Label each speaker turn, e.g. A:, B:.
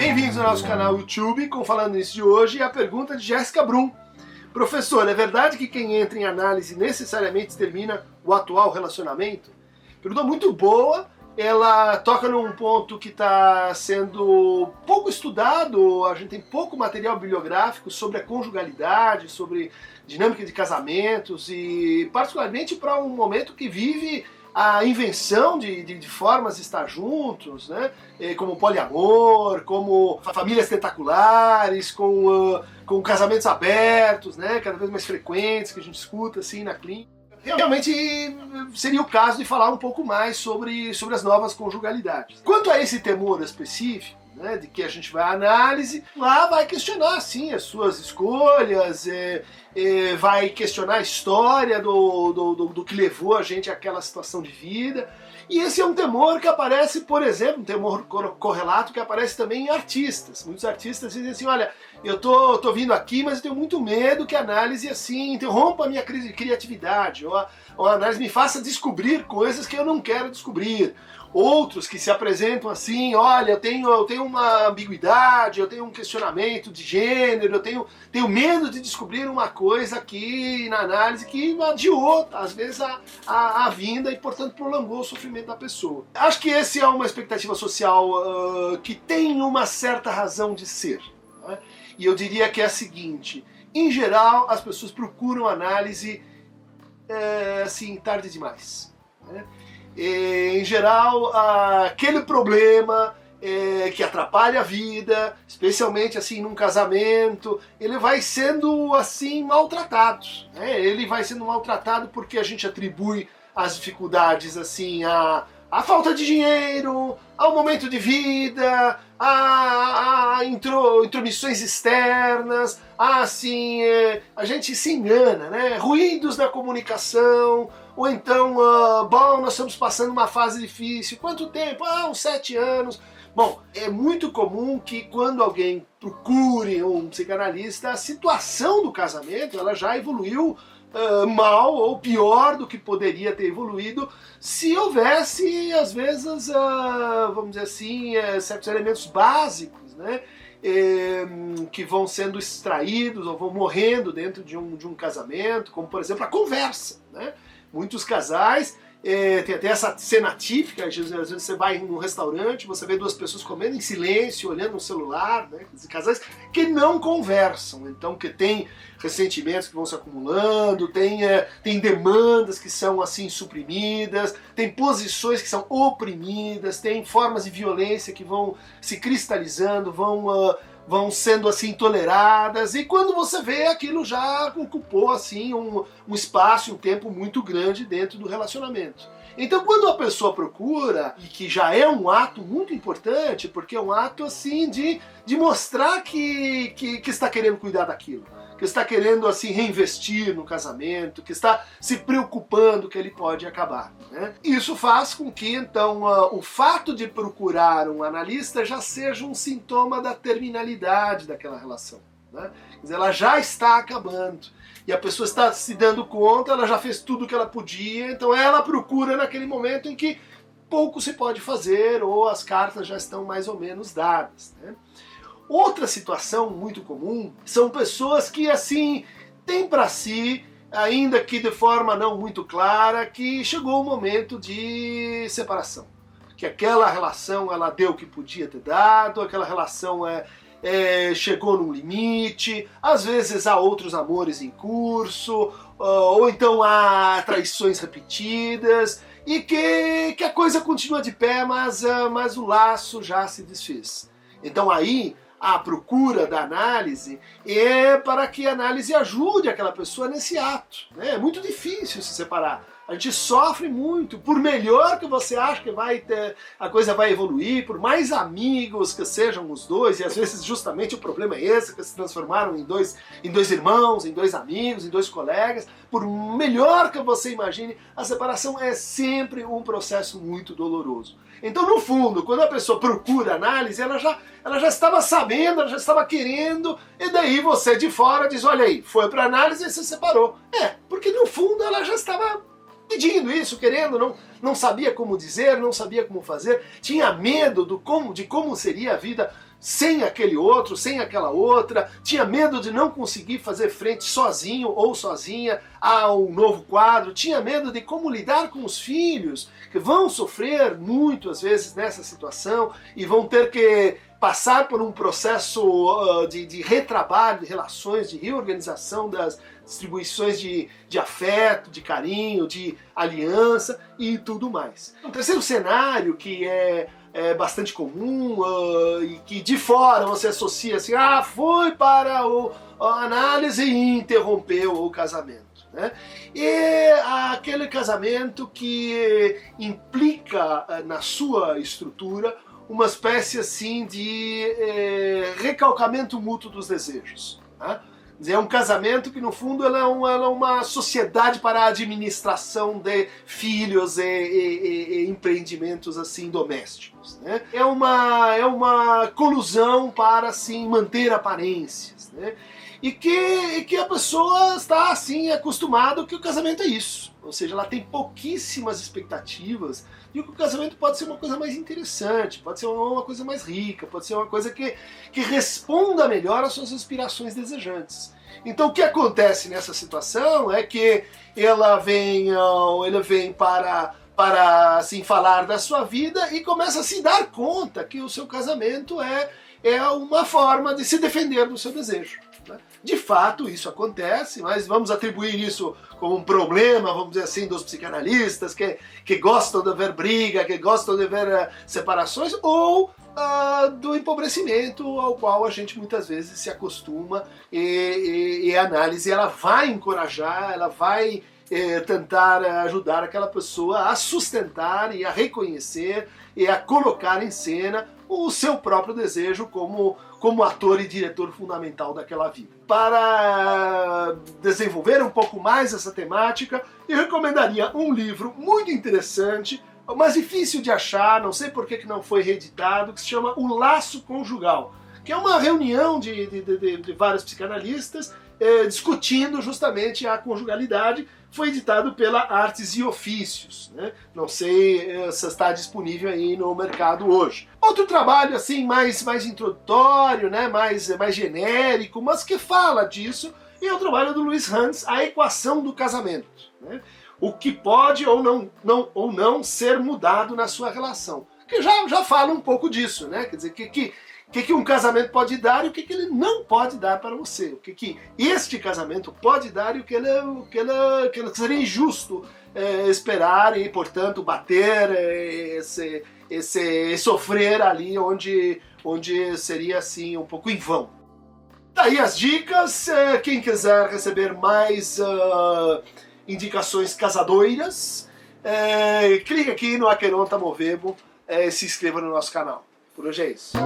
A: Bem-vindos ao nosso canal YouTube com Falando Nisso de hoje e a pergunta de Jéssica Brum. Professor, é verdade que quem entra em análise necessariamente termina o atual relacionamento? Pergunta muito boa, ela toca num ponto que está sendo pouco estudado, a gente tem pouco material bibliográfico sobre a conjugalidade, sobre dinâmica de casamentos e particularmente para um momento que vive a invenção de, de, de, formas de estar juntos, né? como poliamor, como famílias tentaculares, com, uh, com casamentos abertos, né? cada vez mais frequentes que a gente escuta assim na clínica. Realmente seria o caso de falar um pouco mais sobre, sobre as novas conjugalidades. Quanto a esse temor específico, né, de que a gente vai à análise, lá vai questionar sim as suas escolhas, é, é, vai questionar a história do, do, do, do, que levou a gente àquela situação de vida. E esse é um temor que aparece, por exemplo, um temor correlato que aparece também em artistas. Muitos artistas dizem assim: olha, eu tô, tô vindo aqui, mas eu tenho muito medo que a análise assim interrompa a minha criatividade, ou a, ou a análise me faça descobrir coisas que eu não quero descobrir outros que se apresentam assim, olha, eu tenho, eu tenho uma ambiguidade, eu tenho um questionamento de gênero, eu tenho, tenho medo de descobrir uma coisa aqui na análise que adiou, às vezes, a, a, a vinda e, portanto, prolongou o sofrimento da pessoa. Acho que esse é uma expectativa social uh, que tem uma certa razão de ser. Né? E eu diria que é a seguinte, em geral, as pessoas procuram análise é, assim, tarde demais. Né? Em geral, aquele problema é, que atrapalha a vida, especialmente assim num casamento, ele vai sendo assim maltratado. Né? Ele vai sendo maltratado porque a gente atribui as dificuldades assim a a falta de dinheiro, ao momento de vida, a, a intro, intromissões externas, assim, é, a gente se engana, né? Ruídos da comunicação, ou então, uh, bom, nós estamos passando uma fase difícil. Quanto tempo? Ah, uns sete anos. Bom, é muito comum que quando alguém procure um psicanalista, a situação do casamento ela já evoluiu uh, mal ou pior do que poderia ter evoluído se houvesse, às vezes, uh, vamos dizer assim, uh, certos elementos básicos, né? Eh, que vão sendo extraídos ou vão morrendo dentro de um, de um casamento, como por exemplo a conversa. Né? Muitos casais é, tem até essa cena típica, às vezes você vai num restaurante, você vê duas pessoas comendo em silêncio, olhando no celular, né? casais que não conversam, então que tem ressentimentos que vão se acumulando, tem, é, tem demandas que são assim suprimidas, tem posições que são oprimidas, tem formas de violência que vão se cristalizando, vão uh, vão sendo assim toleradas e quando você vê aquilo já ocupou assim um, um espaço, um tempo muito grande dentro do relacionamento. Então, quando a pessoa procura, e que já é um ato muito importante, porque é um ato assim de, de mostrar que, que, que está querendo cuidar daquilo que está querendo assim reinvestir no casamento, que está se preocupando que ele pode acabar. Né? Isso faz com que então o fato de procurar um analista já seja um sintoma da terminalidade daquela relação. Né? Ela já está acabando e a pessoa está se dando conta, ela já fez tudo o que ela podia, então ela procura naquele momento em que pouco se pode fazer ou as cartas já estão mais ou menos dadas. Né? Outra situação muito comum são pessoas que assim têm para si, ainda que de forma não muito clara, que chegou o momento de separação. Que aquela relação ela deu o que podia ter dado, aquela relação é, é, chegou num limite, às vezes há outros amores em curso, ou então há traições repetidas, e que, que a coisa continua de pé, mas, ah, mas o laço já se desfez. Então aí a procura da análise é para que a análise ajude aquela pessoa nesse ato. Né? É muito difícil se separar. A gente sofre muito, por melhor que você acha que vai ter, a coisa vai evoluir, por mais amigos que sejam os dois, e às vezes justamente o problema é esse, que se transformaram em dois, em dois irmãos, em dois amigos, em dois colegas, por melhor que você imagine, a separação é sempre um processo muito doloroso. Então, no fundo, quando a pessoa procura análise, ela já, ela já estava sabendo, ela já estava querendo, e daí você de fora diz: olha aí, foi para análise e se separou. É, porque no fundo ela já estava pedindo isso, querendo, não, não sabia como dizer, não sabia como fazer, tinha medo do como, de como seria a vida sem aquele outro, sem aquela outra, tinha medo de não conseguir fazer frente sozinho ou sozinha a um novo quadro, tinha medo de como lidar com os filhos, que vão sofrer muito às vezes nessa situação e vão ter que passar por um processo uh, de, de, retrabalho, de relações, de reorganização das distribuições de, de afeto, de carinho, de aliança e tudo mais. Um terceiro cenário que é, é bastante comum uh, e que de fora você associa assim, ah, foi para o, a análise e interrompeu o casamento. Né? E aquele casamento que implica uh, na sua estrutura uma espécie assim de é, recalcamento mútuo dos desejos. Né? É um casamento que, no fundo, ela é, uma, ela é uma sociedade para a administração de filhos e, e, e empreendimentos assim domésticos. Né? É, uma, é uma colusão para assim, manter aparências. Né? E, que, e que a pessoa está assim acostumada que o casamento é isso. Ou seja, ela tem pouquíssimas expectativas e que o casamento pode ser uma coisa mais interessante, pode ser uma coisa mais rica, pode ser uma coisa que, que responda melhor às suas aspirações desejantes. Então o que acontece nessa situação é que ela vem, ela vem para para assim falar da sua vida e começa a se dar conta que o seu casamento é é uma forma de se defender do seu desejo. Né? De fato, isso acontece, mas vamos atribuir isso como um problema, vamos dizer assim, dos psicanalistas que, que gostam de ver briga, que gostam de ver uh, separações, ou uh, do empobrecimento ao qual a gente muitas vezes se acostuma e, e, e a análise ela vai encorajar, ela vai eh, tentar ajudar aquela pessoa a sustentar e a reconhecer e a colocar em cena o seu próprio desejo como, como ator e diretor fundamental daquela vida. Para desenvolver um pouco mais essa temática, eu recomendaria um livro muito interessante, mas difícil de achar, não sei por que não foi reeditado, que se chama O Laço Conjugal, que é uma reunião de, de, de, de vários psicanalistas eh, discutindo justamente a conjugalidade foi editado pela Artes e Ofícios. Né? Não sei eh, se está disponível aí no mercado hoje. Outro trabalho assim mais, mais introdutório, né? mais, mais genérico, mas que fala disso, é o trabalho do Luiz Hans, A Equação do Casamento. Né? O que pode ou não, não, ou não ser mudado na sua relação. Que já, já fala um pouco disso, né? Quer dizer, que, que o que, que um casamento pode dar e o que, que ele não pode dar para você. O que, que este casamento pode dar e o que ele, o que ele, o que ele seria injusto é, esperar e, portanto, bater, é, sofrer ali onde, onde seria assim um pouco em vão. Daí as dicas, é, quem quiser receber mais uh, indicações casadoiras, é, clique aqui no Aqueronta Movebo e se inscreva no nosso canal. Por hoje é isso.